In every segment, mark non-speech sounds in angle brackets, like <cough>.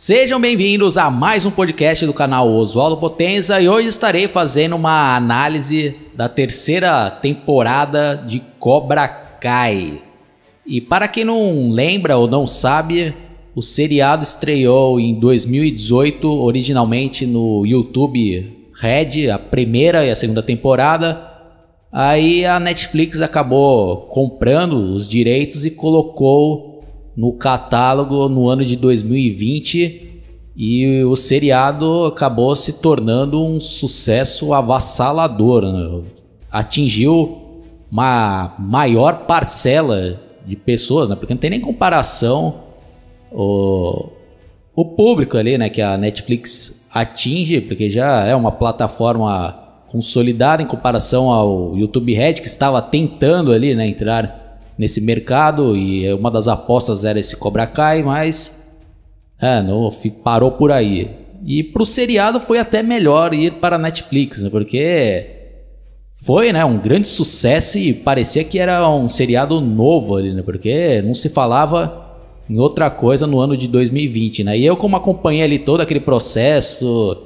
Sejam bem-vindos a mais um podcast do canal Oswaldo Potenza e hoje estarei fazendo uma análise da terceira temporada de Cobra Kai. E para quem não lembra ou não sabe, o seriado estreou em 2018, originalmente no YouTube Red, a primeira e a segunda temporada. Aí a Netflix acabou comprando os direitos e colocou no catálogo no ano de 2020 e o seriado acabou se tornando um sucesso avassalador. Né? Atingiu uma maior parcela de pessoas, né? porque não tem nem comparação o, o público ali né? que a Netflix atinge, porque já é uma plataforma consolidada em comparação ao YouTube Red, que estava tentando ali né? entrar nesse mercado e uma das apostas era esse Cobra Kai, mas é, não, parou por aí. E pro seriado foi até melhor ir para a Netflix, né? Porque foi, né, um grande sucesso e parecia que era um seriado novo ali, né? Porque não se falava em outra coisa no ano de 2020, né? E eu como acompanhei ali todo aquele processo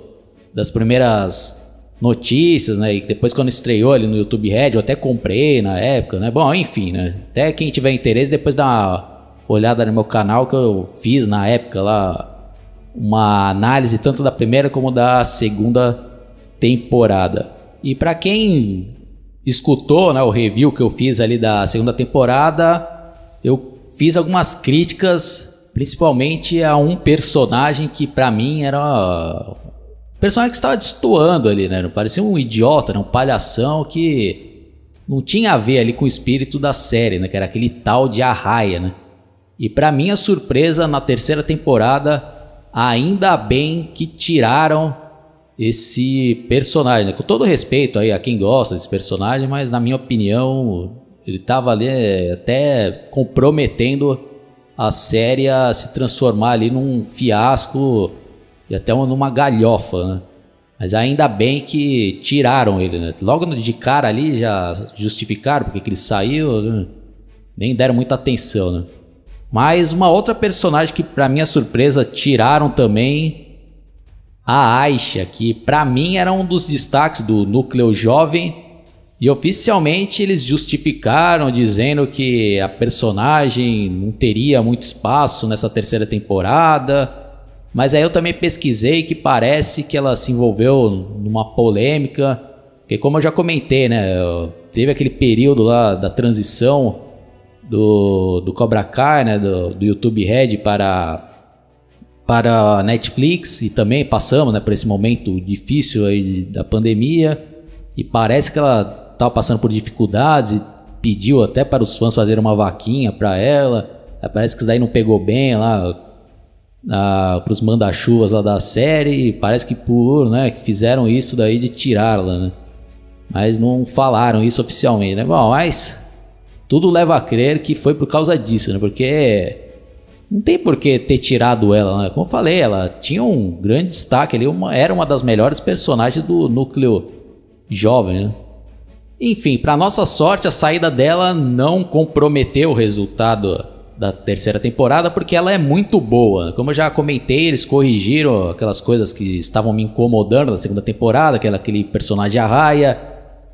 das primeiras notícias, né? E depois quando estreou ali no YouTube Red, eu até comprei na época, né? Bom, enfim, né? Até quem tiver interesse, depois dá uma olhada no meu canal que eu fiz na época lá uma análise tanto da primeira como da segunda temporada. E para quem escutou, né, o review que eu fiz ali da segunda temporada, eu fiz algumas críticas, principalmente a um personagem que para mim era personagem que estava destoando ali, né? Parecia um idiota, né? um palhação que não tinha a ver ali com o espírito da série, né? Que era aquele tal de Arraia, né? E para minha surpresa, na terceira temporada, ainda bem que tiraram esse personagem, né? Com todo respeito aí a quem gosta desse personagem, mas na minha opinião, ele estava ali é, até comprometendo a série a se transformar ali num fiasco e até numa galhofa, né? Mas ainda bem que tiraram ele, né? Logo de cara ali já justificaram porque que ele saiu, né? nem deram muita atenção, né? Mas uma outra personagem que para minha surpresa tiraram também a Aisha, que para mim era um dos destaques do núcleo jovem e oficialmente eles justificaram dizendo que a personagem não teria muito espaço nessa terceira temporada mas aí eu também pesquisei que parece que ela se envolveu numa polêmica, porque como eu já comentei, né, teve aquele período lá da transição do, do Cobra Kai, né, do, do YouTube Red para para Netflix e também passamos, né, por esse momento difícil aí da pandemia e parece que ela estava passando por dificuldades e pediu até para os fãs fazerem uma vaquinha para ela. Parece que isso daí não pegou bem lá para os manda-chuvas lá da série. Parece que por, né, que fizeram isso daí de tirá-la, né? Mas não falaram isso oficialmente, né? Bom, mas tudo leva a crer que foi por causa disso, né? Porque não tem por que ter tirado ela, né? Como eu falei, ela tinha um grande destaque ali, uma, era uma das melhores personagens do núcleo jovem, né? Enfim, para nossa sorte, a saída dela não comprometeu o resultado da terceira temporada, porque ela é muito boa. Como eu já comentei, eles corrigiram aquelas coisas que estavam me incomodando na segunda temporada, aquela, aquele personagem arraia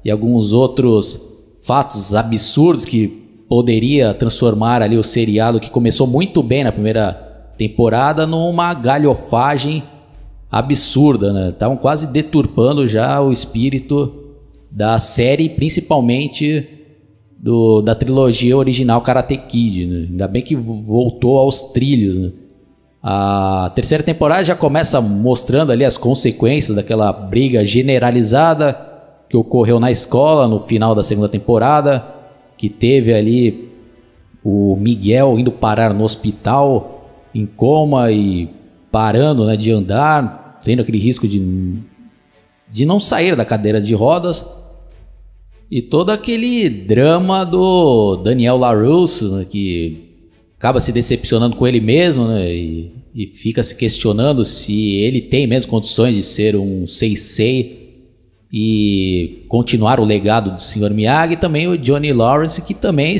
e alguns outros fatos absurdos que poderia transformar ali o seriado que começou muito bem na primeira temporada numa galhofagem absurda, né? Estavam quase deturpando já o espírito da série, principalmente do, da trilogia original Karate Kid. Né? Ainda bem que voltou aos trilhos. Né? A terceira temporada já começa mostrando ali as consequências daquela briga generalizada que ocorreu na escola no final da segunda temporada, que teve ali o Miguel indo parar no hospital em coma e parando né, de andar, tendo aquele risco de, de não sair da cadeira de rodas. E todo aquele drama do Daniel LaRusso, né, que acaba se decepcionando com ele mesmo, né, e, e, fica se questionando se ele tem mesmo condições de ser um Seisei e continuar o legado do Sr. Miyagi. E também o Johnny Lawrence, que também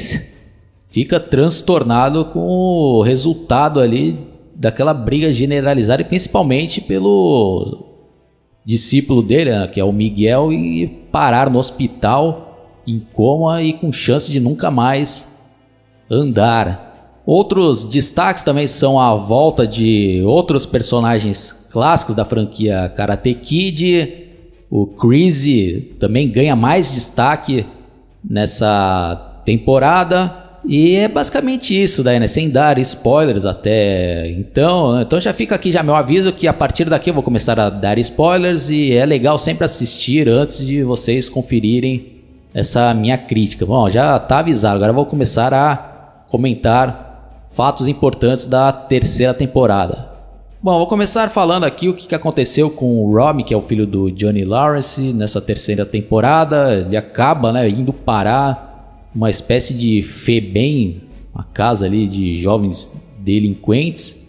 fica transtornado com o resultado ali daquela briga generalizada, e principalmente pelo discípulo dele, né, que é o Miguel, e parar no hospital em coma e com chance de nunca mais andar. Outros destaques também são a volta de outros personagens clássicos da franquia Karate Kid. O Crazy também ganha mais destaque nessa temporada. E é basicamente isso daí, né? Sem dar spoilers até então. Né? Então já fica aqui já meu aviso que a partir daqui eu vou começar a dar spoilers e é legal sempre assistir antes de vocês conferirem essa minha crítica. Bom, já tá avisado, agora eu vou começar a comentar fatos importantes da terceira temporada. Bom, vou começar falando aqui o que aconteceu com o Romy, que é o filho do Johnny Lawrence, nessa terceira temporada. Ele acaba né, indo parar uma espécie de FEBEM, uma casa ali de jovens delinquentes,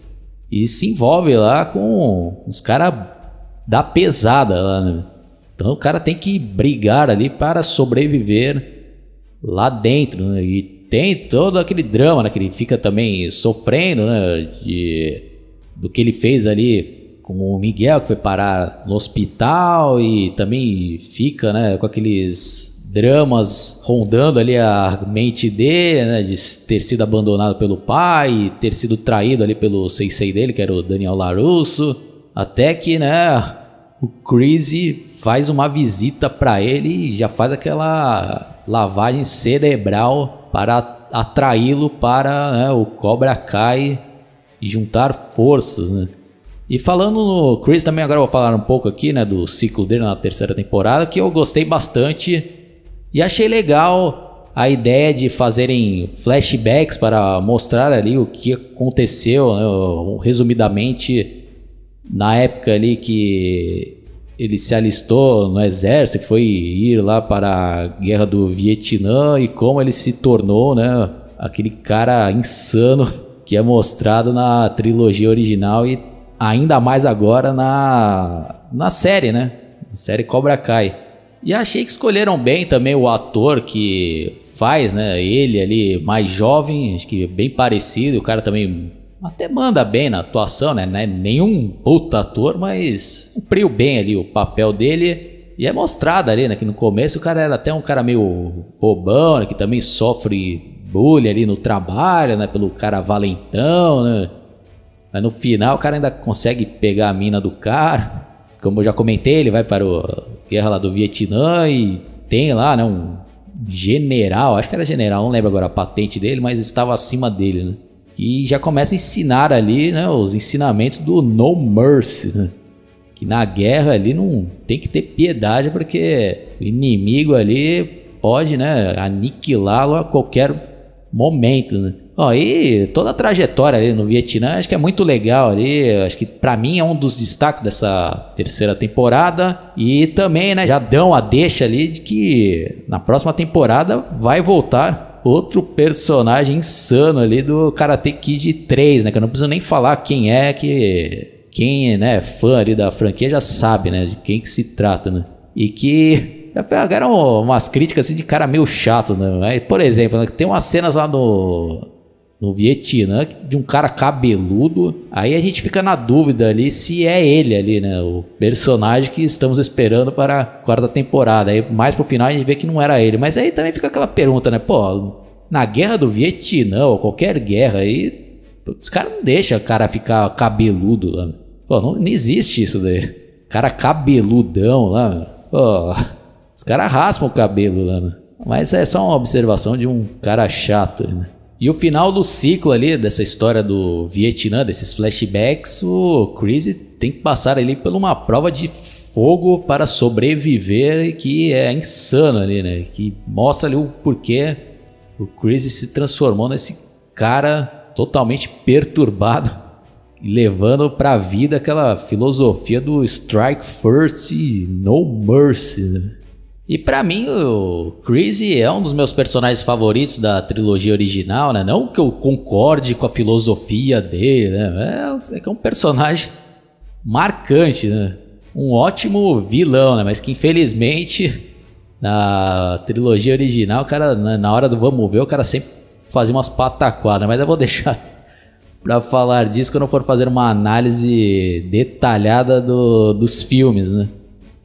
e se envolve lá com os caras da pesada lá, né? Então o cara tem que brigar ali para sobreviver lá dentro, né? E tem todo aquele drama, né? Que ele fica também sofrendo, né? De, do que ele fez ali com o Miguel, que foi parar no hospital e também fica, né? Com aqueles dramas rondando ali a mente dele, né, de ter sido abandonado pelo pai, ter sido traído ali pelo sensei dele, que era o Daniel Larusso, até que, né, o Crazy faz uma visita para ele e já faz aquela lavagem cerebral para atraí-lo para né, o Cobra Kai e juntar forças, né? E falando no Chris também agora vou falar um pouco aqui, né, do ciclo dele na terceira temporada, que eu gostei bastante e achei legal a ideia de fazerem flashbacks para mostrar ali o que aconteceu, né, resumidamente, na época ali que ele se alistou no exército e foi ir lá para a guerra do Vietnã e como ele se tornou, né, aquele cara insano <laughs> que é mostrado na trilogia original e ainda mais agora na, na série, né? Série Cobra Kai. E achei que escolheram bem também o ator que faz, né? Ele ali mais jovem, acho que bem parecido. O cara também até manda bem na atuação, né? É nenhum puta ator, mas cumpriu bem ali o papel dele. E é mostrado ali, né? Que no começo o cara era até um cara meio bobão, né? Que também sofre bullying ali no trabalho, né? Pelo cara valentão, né? Mas no final o cara ainda consegue pegar a mina do cara. Como eu já comentei, ele vai para o guerra lá do Vietnã e tem lá, né, um general, acho que era general, não lembro agora a patente dele, mas estava acima dele, né? E já começa a ensinar ali, né, os ensinamentos do no mercy, né? Que na guerra ali não tem que ter piedade porque o inimigo ali pode, né, aniquilá-lo a qualquer momento, né? Ó, e toda a trajetória ali no Vietnã, acho que é muito legal ali. Acho que para mim é um dos destaques dessa terceira temporada. E também, né, já dão a deixa ali de que na próxima temporada vai voltar outro personagem insano ali do Karate Kid 3, né? Que eu não preciso nem falar quem é, que quem né, é fã ali da franquia já sabe, né? De quem que se trata, né? E que já pegaram umas críticas assim de cara meio chato, né? Por exemplo, né, tem umas cenas lá no no Vietnã de um cara cabeludo. Aí a gente fica na dúvida ali se é ele ali, né? O personagem que estamos esperando para a quarta temporada. Aí mais pro final a gente vê que não era ele. Mas aí também fica aquela pergunta, né? Pô, na guerra do Vietnã ou qualquer guerra aí, os caras não deixam o cara ficar cabeludo lá. Pô, não, não existe isso daí. Cara cabeludão lá. Pô, os caras raspam o cabelo lá, né? Mas é só uma observação de um cara chato, né? E o final do ciclo ali, dessa história do Vietnã, desses flashbacks, o Chris tem que passar ali por uma prova de fogo para sobreviver que é insano ali, né? Que mostra ali o porquê o Chris se transformou nesse cara totalmente perturbado e levando para a vida aquela filosofia do strike first e no mercy. Né? E para mim, o Crazy é um dos meus personagens favoritos da trilogia original, né? Não que eu concorde com a filosofia dele, né? É, é, é um personagem marcante, né? Um ótimo vilão, né? Mas que infelizmente na trilogia original, o cara, na hora do vamos ver, o cara sempre fazia umas pataquadas, mas eu vou <laughs> deixar para falar disso quando for fazer uma análise detalhada do, dos filmes, né?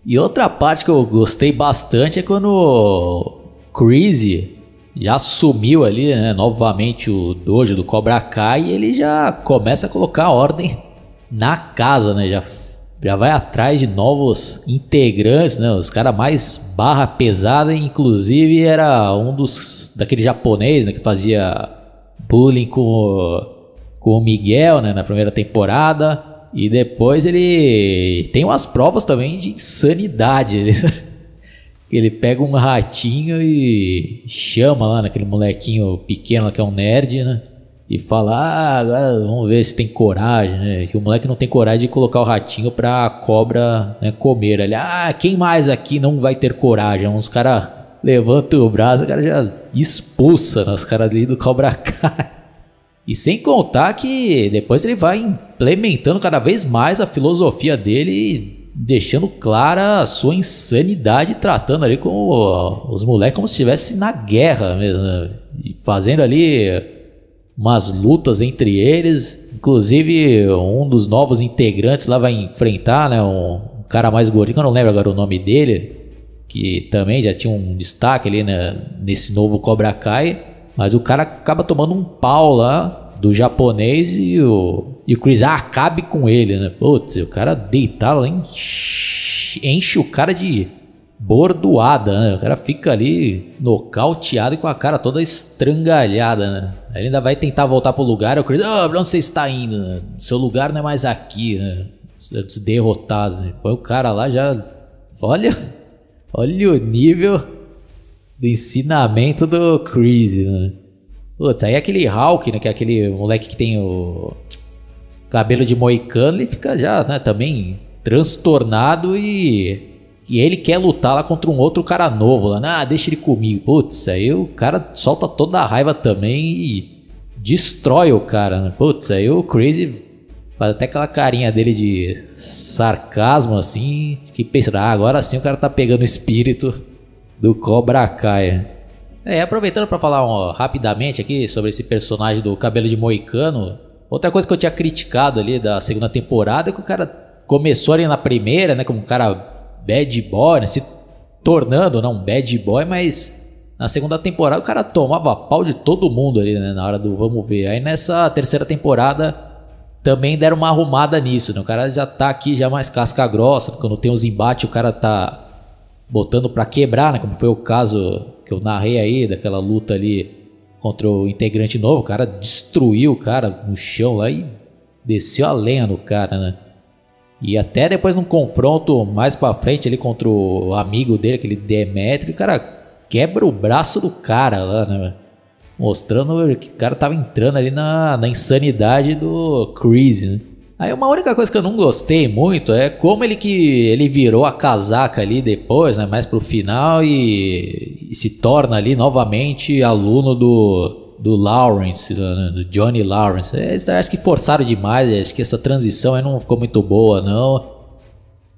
E outra parte que eu gostei bastante é quando o Crazy já assumiu ali, né, novamente o dojo do Cobra Kai e ele já começa a colocar ordem na casa, né? Já, já vai atrás de novos integrantes, né? Os caras mais barra pesada, inclusive era um dos daquele japonês, né, que fazia bullying com com o Miguel, né, na primeira temporada. E depois ele tem umas provas também de insanidade. <laughs> ele pega um ratinho e chama lá naquele molequinho pequeno que é um nerd, né? E fala, ah, agora vamos ver se tem coragem, né? E o moleque não tem coragem de colocar o ratinho pra cobra né, comer. Ele, ah, quem mais aqui não vai ter coragem? Uns caras levantam o braço, o cara já expulsa né, os caras ali do Cobra Kai. E sem contar que depois ele vai implementando cada vez mais a filosofia dele, deixando clara a sua insanidade, tratando ali com os moleques como se estivesse na guerra mesmo, né? fazendo ali umas lutas entre eles. Inclusive, um dos novos integrantes lá vai enfrentar né, um, cara mais gordinho, eu não lembro agora o nome dele, que também já tinha um destaque ali né, nesse novo Cobra Kai. Mas o cara acaba tomando um pau lá do japonês e o, e o Chris ah, acabe com ele, né? Putz, o cara deitado lá, enche, enche o cara de bordoada, né? O cara fica ali nocauteado e com a cara toda estrangalhada, né? Ele ainda vai tentar voltar pro lugar, o Chris, ah, oh, pra onde você está indo? Né? Seu lugar não é mais aqui, né? Os derrotados, né? Põe o cara lá já. Olha, <laughs> olha o nível do ensinamento do Chris, né? Putz, aí aquele Hulk, né? Que é aquele moleque que tem o cabelo de moicano, ele fica já, né, também transtornado e. E ele quer lutar lá contra um outro cara novo lá. Ah, deixa ele comigo. Putz, aí o cara solta toda a raiva também e destrói o cara, né? Putz, aí o Crazy faz até aquela carinha dele de sarcasmo assim. Que pensa, ah, agora sim o cara tá pegando espírito do Cobra Kai. É, aproveitando para falar ó, rapidamente aqui sobre esse personagem do cabelo de moicano, outra coisa que eu tinha criticado ali da segunda temporada é que o cara começou ali na primeira, né, como um cara bad boy, né, se tornando não um bad boy, mas na segunda temporada o cara tomava pau de todo mundo ali, né, na hora do vamos ver. Aí nessa terceira temporada também deram uma arrumada nisso, né? O cara já tá aqui já mais casca grossa, quando tem os embates o cara tá botando para quebrar, né? Como foi o caso que eu narrei aí, daquela luta ali contra o integrante novo. O cara destruiu o cara no chão lá e desceu a lenha no cara, né? E até depois num confronto mais pra frente ali contra o amigo dele, aquele Demetrio, o cara quebra o braço do cara lá, né? Mostrando que o cara tava entrando ali na, na insanidade do Chris, né? Aí uma única coisa que eu não gostei muito é como ele que ele virou a casaca ali depois, né, mais pro final e, e se torna ali novamente aluno do do Lawrence, né, do Johnny Lawrence. É, acho que forçaram demais, acho que essa transição aí não ficou muito boa não.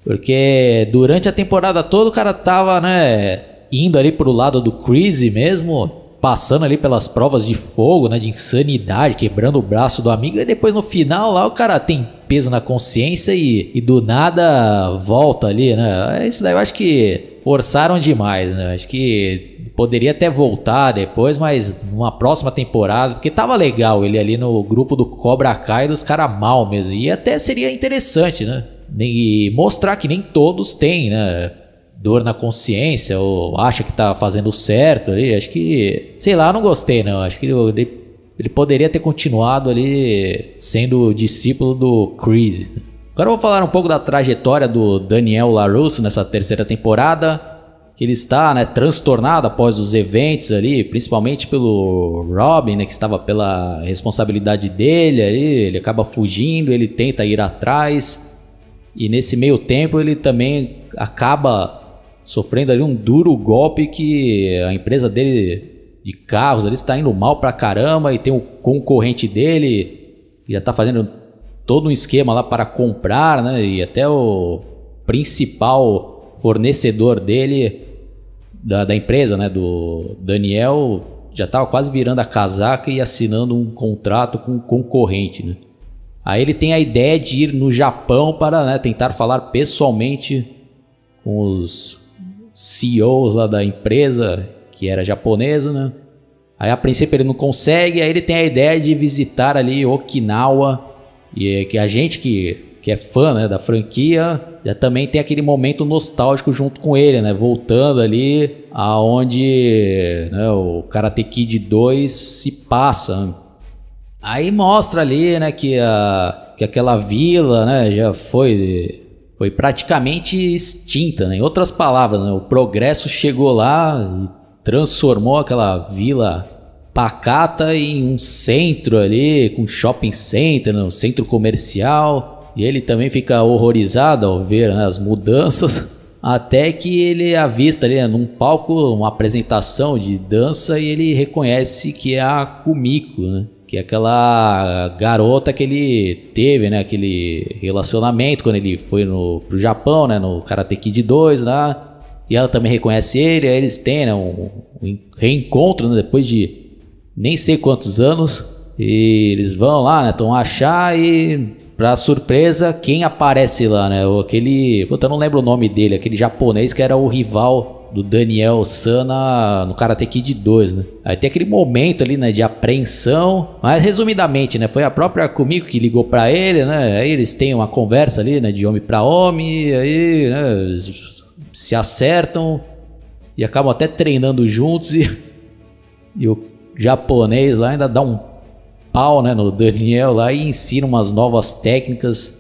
Porque durante a temporada toda o cara tava, né, indo ali pro lado do Crazy mesmo, passando ali pelas provas de fogo, né, de insanidade, quebrando o braço do amigo, e depois no final lá o cara tem peso na consciência e, e do nada volta ali, né? Isso daí eu acho que forçaram demais, né? Acho que poderia até voltar depois, mas numa próxima temporada, porque tava legal ele ali no grupo do Cobra Kai dos caras mal mesmo, e até seria interessante, né? E mostrar que nem todos têm, né? Dor na consciência ou acha que tá fazendo certo ali. Acho que, sei lá, não gostei não. Acho que ele, ele poderia ter continuado ali sendo discípulo do Chris. Agora eu vou falar um pouco da trajetória do Daniel LaRusso nessa terceira temporada. Que ele está né, transtornado após os eventos ali, principalmente pelo Robin, né, que estava pela responsabilidade dele. Aí, ele acaba fugindo, ele tenta ir atrás. E nesse meio tempo ele também acaba sofrendo ali um duro golpe que a empresa dele de carros ali está indo mal pra caramba e tem o concorrente dele que já está fazendo todo um esquema lá para comprar, né? E até o principal fornecedor dele da, da empresa, né? Do Daniel já estava quase virando a casaca e assinando um contrato com um concorrente, né? Aí ele tem a ideia de ir no Japão para né, tentar falar pessoalmente com os CEOs lá da empresa, que era japonesa, né? Aí a princípio ele não consegue, aí ele tem a ideia de visitar ali Okinawa, e é que a gente que, que é fã né, da franquia já também tem aquele momento nostálgico junto com ele, né? Voltando ali aonde né, o Karate Kid 2 se passa. Aí mostra ali, né, que, a, que aquela vila, né, já foi foi praticamente extinta, né? Em outras palavras, né, o progresso chegou lá e transformou aquela vila pacata em um centro ali, com shopping center, né, um centro comercial. E ele também fica horrorizado ao ver né, as mudanças, <laughs> até que ele avista ali né, num palco uma apresentação de dança e ele reconhece que é a Kumiko, né? Que é aquela garota que ele teve, né, aquele relacionamento quando ele foi no pro Japão, né, no Karate Kid 2 lá. E ela também reconhece ele, aí eles têm né, um, um reencontro né, depois de nem sei quantos anos. E eles vão lá, né, estão achar e pra surpresa, quem aparece lá, né? Aquele, puta, eu não lembro o nome dele, aquele japonês que era o rival do Daniel Sana no Karate Kid 2, né? Aí tem aquele momento ali, né, de apreensão, mas resumidamente, né, foi a própria Kumiko que ligou para ele, né? Aí eles têm uma conversa ali, né, de homem para homem, aí, né, se acertam e acabam até treinando juntos e, e o japonês lá ainda dá um pau, né, no Daniel lá e ensina umas novas técnicas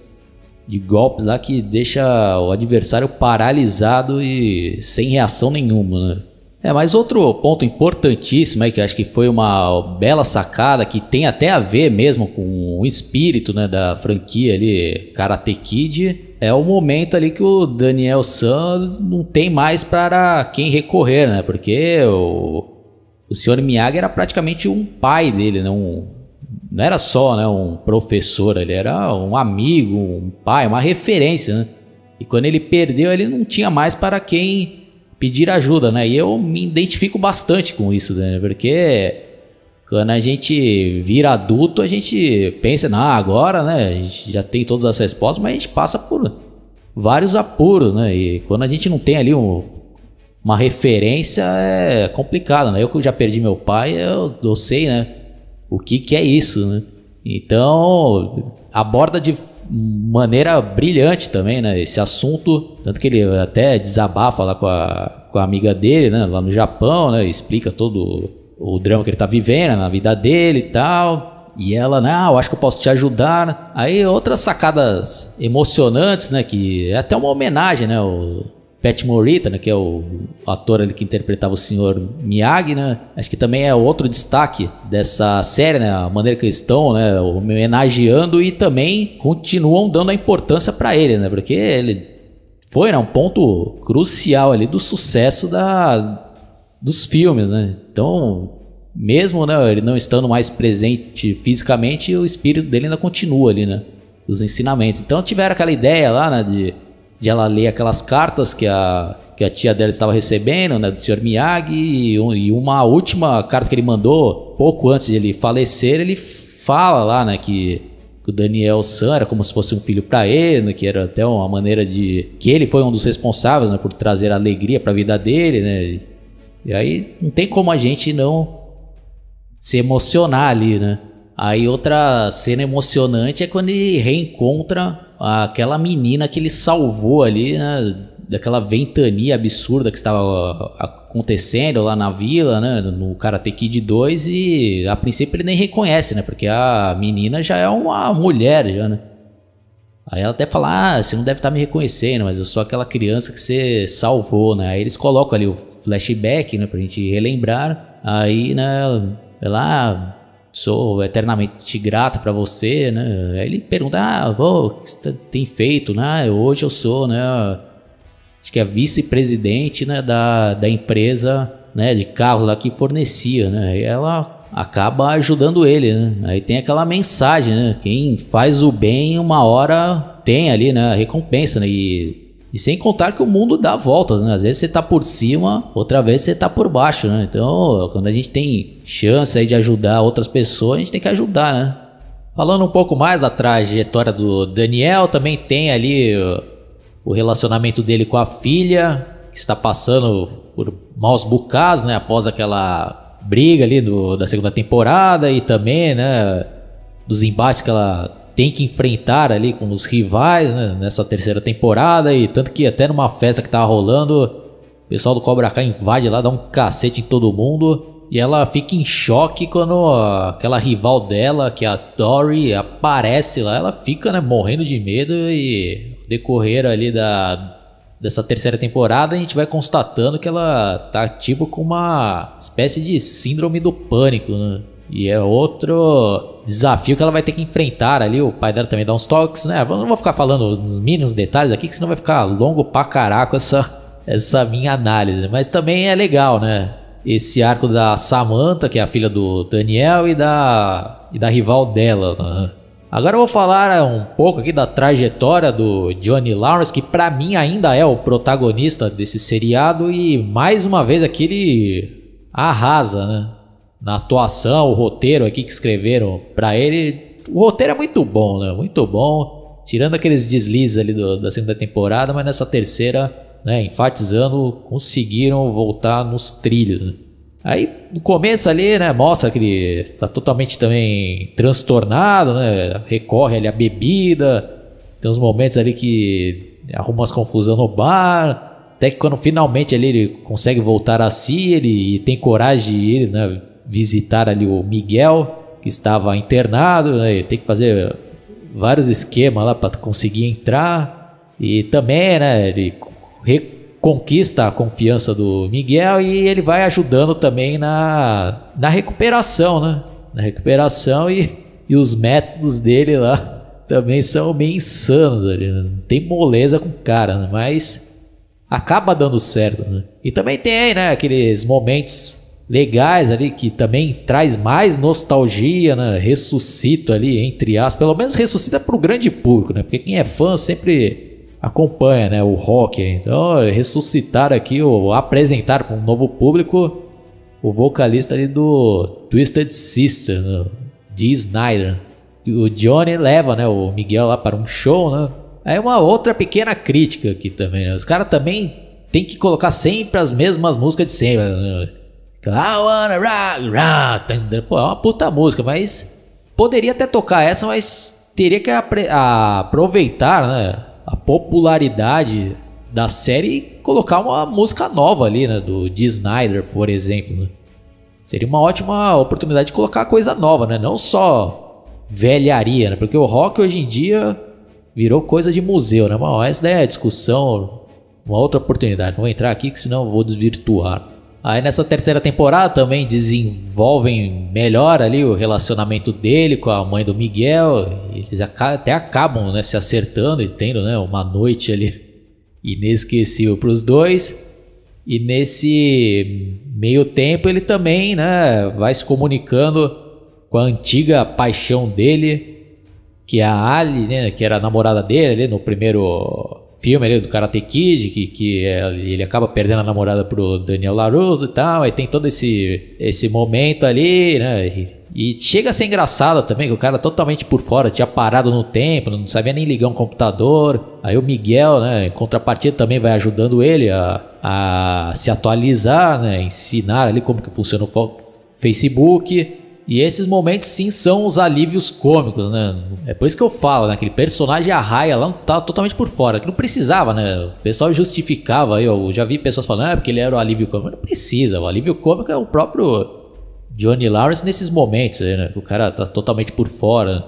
de golpes lá que deixa o adversário paralisado e sem reação nenhuma, né? É, mas outro ponto importantíssimo aí, que acho que foi uma bela sacada, que tem até a ver mesmo com o espírito né, da franquia ali, Karate Kid, é o momento ali que o Daniel San não tem mais para quem recorrer, né? Porque o, o Sr. Miyagi era praticamente um pai dele, né? Um, não era só né, um professor, ele era um amigo, um pai, uma referência. Né? E quando ele perdeu, ele não tinha mais para quem pedir ajuda, né? E eu me identifico bastante com isso, né? Porque quando a gente vira adulto, a gente pensa, ah, agora, né? A gente já tem todas as respostas, mas a gente passa por vários apuros, né? E quando a gente não tem ali um, uma referência, é complicado, né? Eu que já perdi meu pai, eu, eu sei, né? O que, que é isso, né? Então, aborda de maneira brilhante também, né? Esse assunto, tanto que ele até desabafa lá com a, com a amiga dele, né? Lá no Japão, né? Explica todo o drama que ele tá vivendo na vida dele e tal. E ela, né? ah, eu acho que eu posso te ajudar. Aí outras sacadas emocionantes, né? Que é até uma homenagem, né? O, Pat Morita, né, que é o ator ali que interpretava o Sr. Miyagi, né? Acho que também é outro destaque dessa série, né? A maneira que eles estão, né, homenageando e também continuam dando a importância para ele, né? Porque ele foi né, um ponto crucial ali do sucesso da dos filmes, né? Então, mesmo né, ele não estando mais presente fisicamente, o espírito dele ainda continua ali, né? Os ensinamentos. Então tiveram aquela ideia lá, né, de de ela ler aquelas cartas que a, que a tia dela estava recebendo, né, do Sr. Miyagi, e, e, uma última carta que ele mandou, pouco antes de ele falecer, ele fala lá, né, que, o Daniel San era como se fosse um filho para ele, né, que era até uma maneira de... que ele foi um dos responsáveis, né, por trazer alegria para a vida dele, né, e aí não tem como a gente não se emocionar ali, né. Aí outra cena emocionante é quando ele reencontra aquela menina que ele salvou ali, né? Daquela ventania absurda que estava acontecendo lá na vila, né? No Karate Kid 2 e a princípio ele nem reconhece, né? Porque a menina já é uma mulher, já, né? Aí ela até fala, ah, você não deve estar tá me reconhecendo, mas eu sou aquela criança que você salvou, né? Aí eles colocam ali o flashback, né? Pra gente relembrar. Aí, né? Ela, ah, sou eternamente grato para você, né? Aí ele pergunta, ah, o que você tem feito, né? Hoje eu sou, né? Acho que é vice-presidente, né? Da, da empresa, né? De carros lá que fornecia, né? E ela acaba ajudando ele, né? Aí tem aquela mensagem, né? Quem faz o bem uma hora tem ali, né? A recompensa, né? E E sem contar que o mundo dá voltas, né? Às vezes você tá por cima, outra vez você tá por baixo, né? Então, quando a gente tem chance aí de ajudar outras pessoas, a gente tem que ajudar, né? Falando um pouco mais da trajetória do Daniel, também tem ali o, o relacionamento dele com a filha, que está passando por maus bocados, né? Após aquela briga ali do, da segunda temporada e também, né? Dos embates que ela tem que enfrentar ali com os rivais né, nessa terceira temporada e tanto que até numa festa que tava rolando, o pessoal do Cobra Kai invade lá, dá um cacete em todo mundo e ela fica em choque quando aquela rival dela, que é a Tori, aparece lá, ela fica né, morrendo de medo e decorrer ali da dessa terceira temporada a gente vai constatando que ela tá tipo com uma espécie de síndrome do pânico, né? E é outro desafio que ela vai ter que enfrentar ali. O pai dela também dá uns toques, né? Eu não vou ficar falando os mínimos detalhes aqui, que senão vai ficar longo pra caraca essa, essa minha análise. Mas também é legal, né? Esse arco da Samantha, que é a filha do Daniel, e da, e da rival dela. Né? Agora eu vou falar um pouco aqui da trajetória do Johnny Lawrence, que para mim ainda é o protagonista desse seriado e mais uma vez aqui ele arrasa, né? Na atuação, o roteiro aqui que escreveram para ele. O roteiro é muito bom, né? Muito bom. Tirando aqueles deslizes ali do, da segunda temporada, mas nessa terceira, né, enfatizando, conseguiram voltar nos trilhos. Né? Aí no começo ali, né, mostra que ele está totalmente também transtornado, né? Recorre ali à bebida. Tem uns momentos ali que arruma umas confusão no bar. Até que quando finalmente ali ele consegue voltar a si, ele tem coragem de ir, né, visitar ali o Miguel, que estava internado, né? ele tem que fazer vários esquemas lá para conseguir entrar. E também, né, ele reconquista a confiança do Miguel e ele vai ajudando também na, na recuperação, né? Na recuperação e, e os métodos dele lá também são meio insanos ali, né? não tem moleza com o cara, né? mas acaba dando certo, né? E também tem, né, aqueles momentos legais ali que também traz mais nostalgia, né? Ressuscita ali entre aspas, pelo menos ressuscita para o grande público, né? Porque quem é fã sempre acompanha, né? O rock. Então ressuscitar aqui ou apresentar para um novo público o vocalista ali do Twisted Sister, né? de Snyder. O Johnny leva, né? O Miguel lá para um show, né? Aí uma outra pequena crítica aqui também. Né? Os caras também tem que colocar sempre as mesmas músicas de sempre. Né? I wanna rock, rock. Pô, é uma puta música, mas poderia até tocar essa, mas teria que aproveitar né, a popularidade da série e colocar uma música nova ali, né? Do D. Snyder, por exemplo. Né? Seria uma ótima oportunidade de colocar coisa nova, né? Não só velharia, né? Porque o rock hoje em dia virou coisa de museu, né? Mas essa daí é discussão, uma outra oportunidade. Não vou entrar aqui, que senão eu vou desvirtuar. Aí nessa terceira temporada também desenvolvem melhor ali o relacionamento dele com a mãe do Miguel. Eles até acabam né, se acertando e tendo né, uma noite ali <laughs> inesquecível para os dois. E nesse meio tempo ele também né, vai se comunicando com a antiga paixão dele, que é a Ali, né, que era a namorada dele ali no primeiro filme ali do Karate Kid, que, que é, ele acaba perdendo a namorada pro Daniel LaRusso e tal, aí tem todo esse, esse momento ali, né? E, e chega a ser engraçado também, que o cara totalmente por fora, tinha parado no tempo, não sabia nem ligar um computador. Aí o Miguel, né, em contrapartida, também vai ajudando ele a, a se atualizar, né, ensinar ali como que funciona o Facebook. E esses momentos sim são os alívios cômicos, né? É por isso que eu falo, né? Aquele personagem arraia lá tá totalmente por fora, que não precisava, né? O pessoal justificava, eu já vi pessoas falando, ah, porque ele era o alívio cômico. Não precisa, o alívio cômico é o próprio Johnny Lawrence nesses momentos, né? O cara tá totalmente por fora.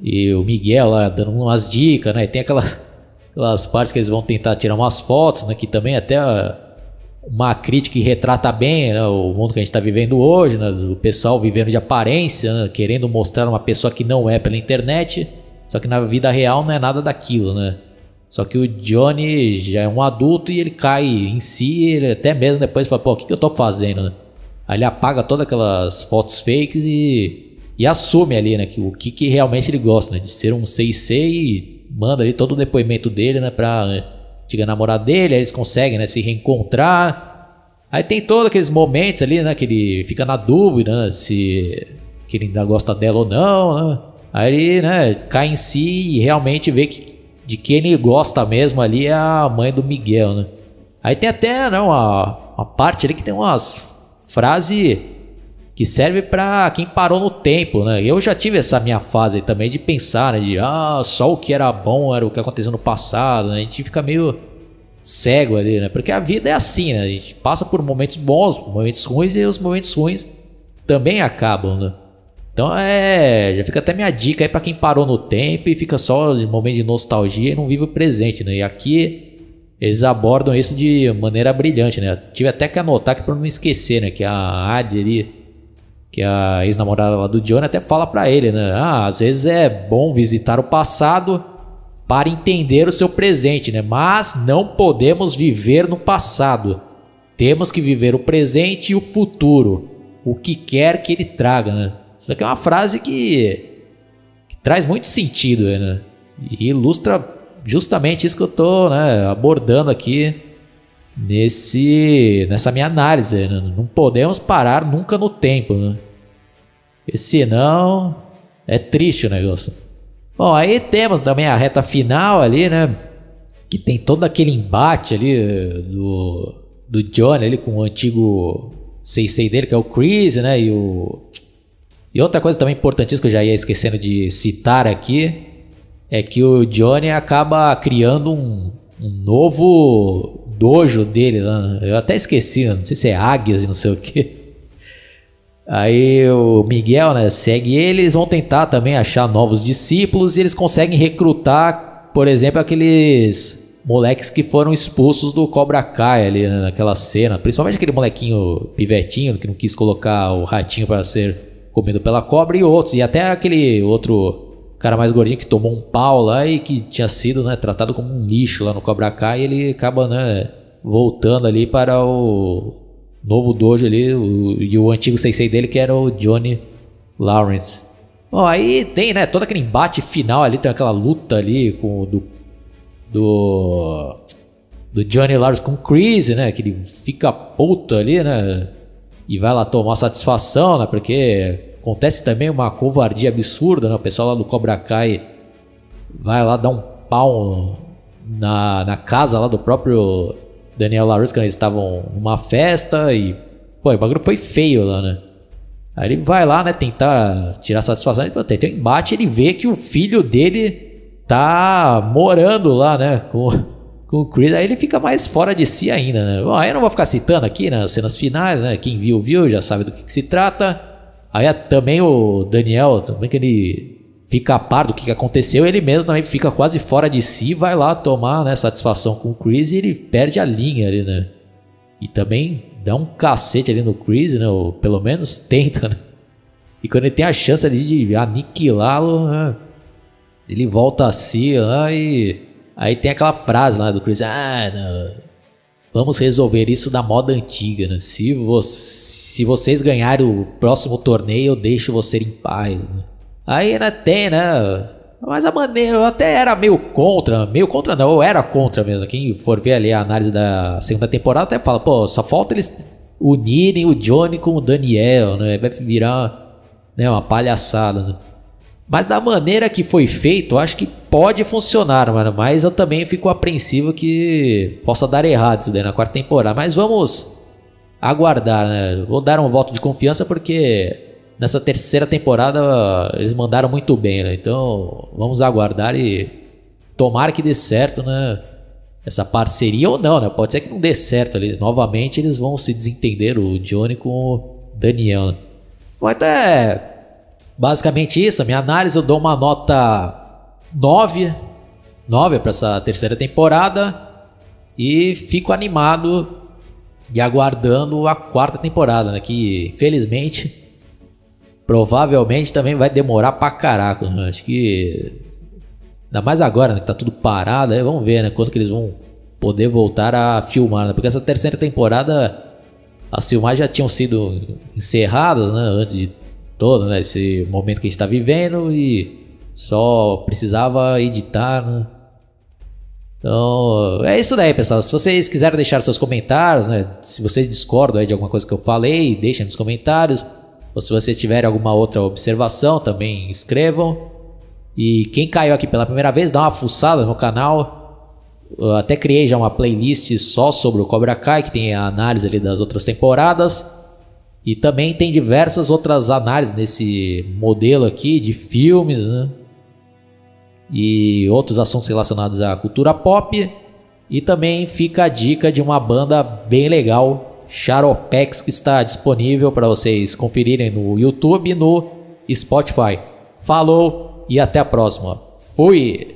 E o Miguel lá dando umas dicas, né? Tem aquelas, <laughs> aquelas partes que eles vão tentar tirar umas fotos, né? Que também até uma crítica que retrata bem né, o mundo que a gente está vivendo hoje, né, o pessoal vivendo de aparência, né, querendo mostrar uma pessoa que não é pela internet, só que na vida real não é nada daquilo, né? Só que o Johnny já é um adulto e ele cai em si, ele até mesmo depois fala, pô, o que, que eu tô fazendo, né? Aí ele apaga todas aquelas fotos fakes e, e assume ali, né, que o que, que realmente ele gosta, né, de ser um 6C e manda ali todo o depoimento dele, né, pra antiga namorada dele, aí eles conseguem né, se reencontrar. Aí tem todos aqueles momentos ali, né, que ele fica na dúvida né, se que ele ainda gosta dela ou não, né? Aí ele, né, cai em si e realmente vê que de quem ele gosta mesmo ali é a mãe do Miguel, né? Aí tem até né, uma, uma parte ali que tem umas frases que serve para quem parou no tempo, né? Eu já tive essa minha fase também de pensar, né? De ah, só o que era bom era o que aconteceu no passado, né? A gente fica meio cego ali, né? Porque a vida é assim, né? A gente passa por momentos bons, momentos ruins e os momentos ruins também acabam, né? Então é, já fica até minha dica aí para quem parou no tempo e fica só em momento de nostalgia e não vive o presente, né? E aqui eles abordam isso de maneira brilhante, né? Tive até que anotar que para não esquecer, né, que a Adi ali, que a ex-namorada lá do Johnny até fala para ele, né? Ah, às vezes é bom visitar o passado para entender o seu presente, né? Mas não podemos viver no passado. Temos que viver o presente e o futuro, o que quer que ele traga, né? Isso daqui é uma frase que, que traz muito sentido, né? E ilustra justamente isso que eu tô né, abordando aqui nesse nessa minha análise. Né? Não podemos parar nunca no tempo, né? Porque senão é triste o negócio. Bom, aí temos também a reta final ali, né? Que tem todo aquele embate ali eh, do, do Johnny ali com o antigo Sensei dele, que é o Chris, né? E o. E outra coisa também importantíssima que eu já ia esquecendo de citar aqui é que o Johnny acaba criando um, um novo dojo dele. Né? Eu até esqueci, não sei se é águias e não sei o que. Aí o Miguel, né, segue eles, vão tentar também achar novos discípulos e eles conseguem recrutar, por exemplo, aqueles moleques que foram expulsos do Cobra Kai ali né, naquela cena, principalmente aquele molequinho pivetinho que não quis colocar o ratinho para ser comido pela cobra e outros, e até aquele outro cara mais gordinho que tomou um pau lá e que tinha sido, né, tratado como um lixo lá no Cobra Kai, e ele acaba, né, voltando ali para o novo dojo ali, o, e o antigo sensei dele que era o Johnny Lawrence. Bom, aí tem, né, todo aquele embate final ali, tem aquela luta ali com do do do Johnny Lawrence com o Chris, né, que ele fica puto ali, né, e vai lá tomar satisfação, né, porque acontece também uma covardia absurda, né, o pessoal lá do Cobra Kai vai lá dar um pau na, na casa lá do próprio Daniel LaRusso, eles estavam numa festa e. Pô, o bagulho foi feio lá, né? Aí ele vai lá, né, tentar tirar satisfação. Ele, tem um embate, ele vê que o filho dele tá morando lá, né, com, com o Chris. Aí ele fica mais fora de si ainda, né? Bom, aí eu não vou ficar citando aqui né, cenas finais, né? Quem viu, viu, já sabe do que, que se trata. Aí também o Daniel, também que ele fica a par do que aconteceu, ele mesmo também fica quase fora de si, vai lá tomar né, satisfação com o Chris e ele perde a linha ali, né? E também dá um cacete ali no Chris, né? Ou pelo menos tenta, né? E quando ele tem a chance ali de aniquilá-lo, né? ele volta a si lá e. Aí tem aquela frase lá do Chris: Ah, não, vamos resolver isso da moda antiga, né? Se, você, se vocês ganharem o próximo torneio, eu deixo você em paz, né? Aí ainda tem, né? Mas a maneira, eu até era meio contra, meio contra não, eu era contra mesmo. Quem for ver ali a análise da segunda temporada até fala, pô, só falta eles unirem o Johnny com o Daniel, né? Vai virar né, uma palhaçada, né? Mas da maneira que foi feito, eu acho que pode funcionar, mano. Mas eu também fico apreensivo que possa dar errado isso daí na quarta temporada. Mas vamos aguardar, né? Vou dar um voto de confiança porque nessa terceira temporada eles mandaram muito bem, né? Então vamos aguardar e tomara que dê certo, né? Essa parceria ou não, né? Pode ser que não dê certo ali. Novamente eles vão se desentender, o Johnny com o Daniel. Né? Bom, até basicamente isso. Minha análise eu dou uma nota 9. 9 para essa terceira temporada. E fico animado e aguardando a quarta temporada, né? Que infelizmente provavelmente também vai demorar pra caraca. Né? Acho que. Ainda mais agora, né? Que tá tudo parado. Vamos ver, né? Quando que eles vão poder voltar a filmar, né? Porque essa terceira temporada. As filmagens já tinham sido encerradas, né? Antes de todo, né? Esse momento que a gente tá vivendo. E só precisava editar, né? Então, é isso daí, pessoal. Se vocês quiserem deixar seus comentários, né? Se vocês discordam de alguma coisa que eu falei, deixem nos comentários. Ou se vocês tiverem alguma outra observação, também escrevam. E quem caiu aqui pela primeira vez, dá uma fuçada no canal. Eu até criei já uma playlist só sobre o Cobra Kai, que tem a análise ali das outras temporadas. E também tem diversas outras análises nesse modelo aqui de filmes, né? E outros assuntos relacionados à cultura pop. E também fica a dica de uma banda bem legal, Charopex, que está disponível para vocês conferirem no YouTube e no Spotify. Falou! e até a próxima. Fui!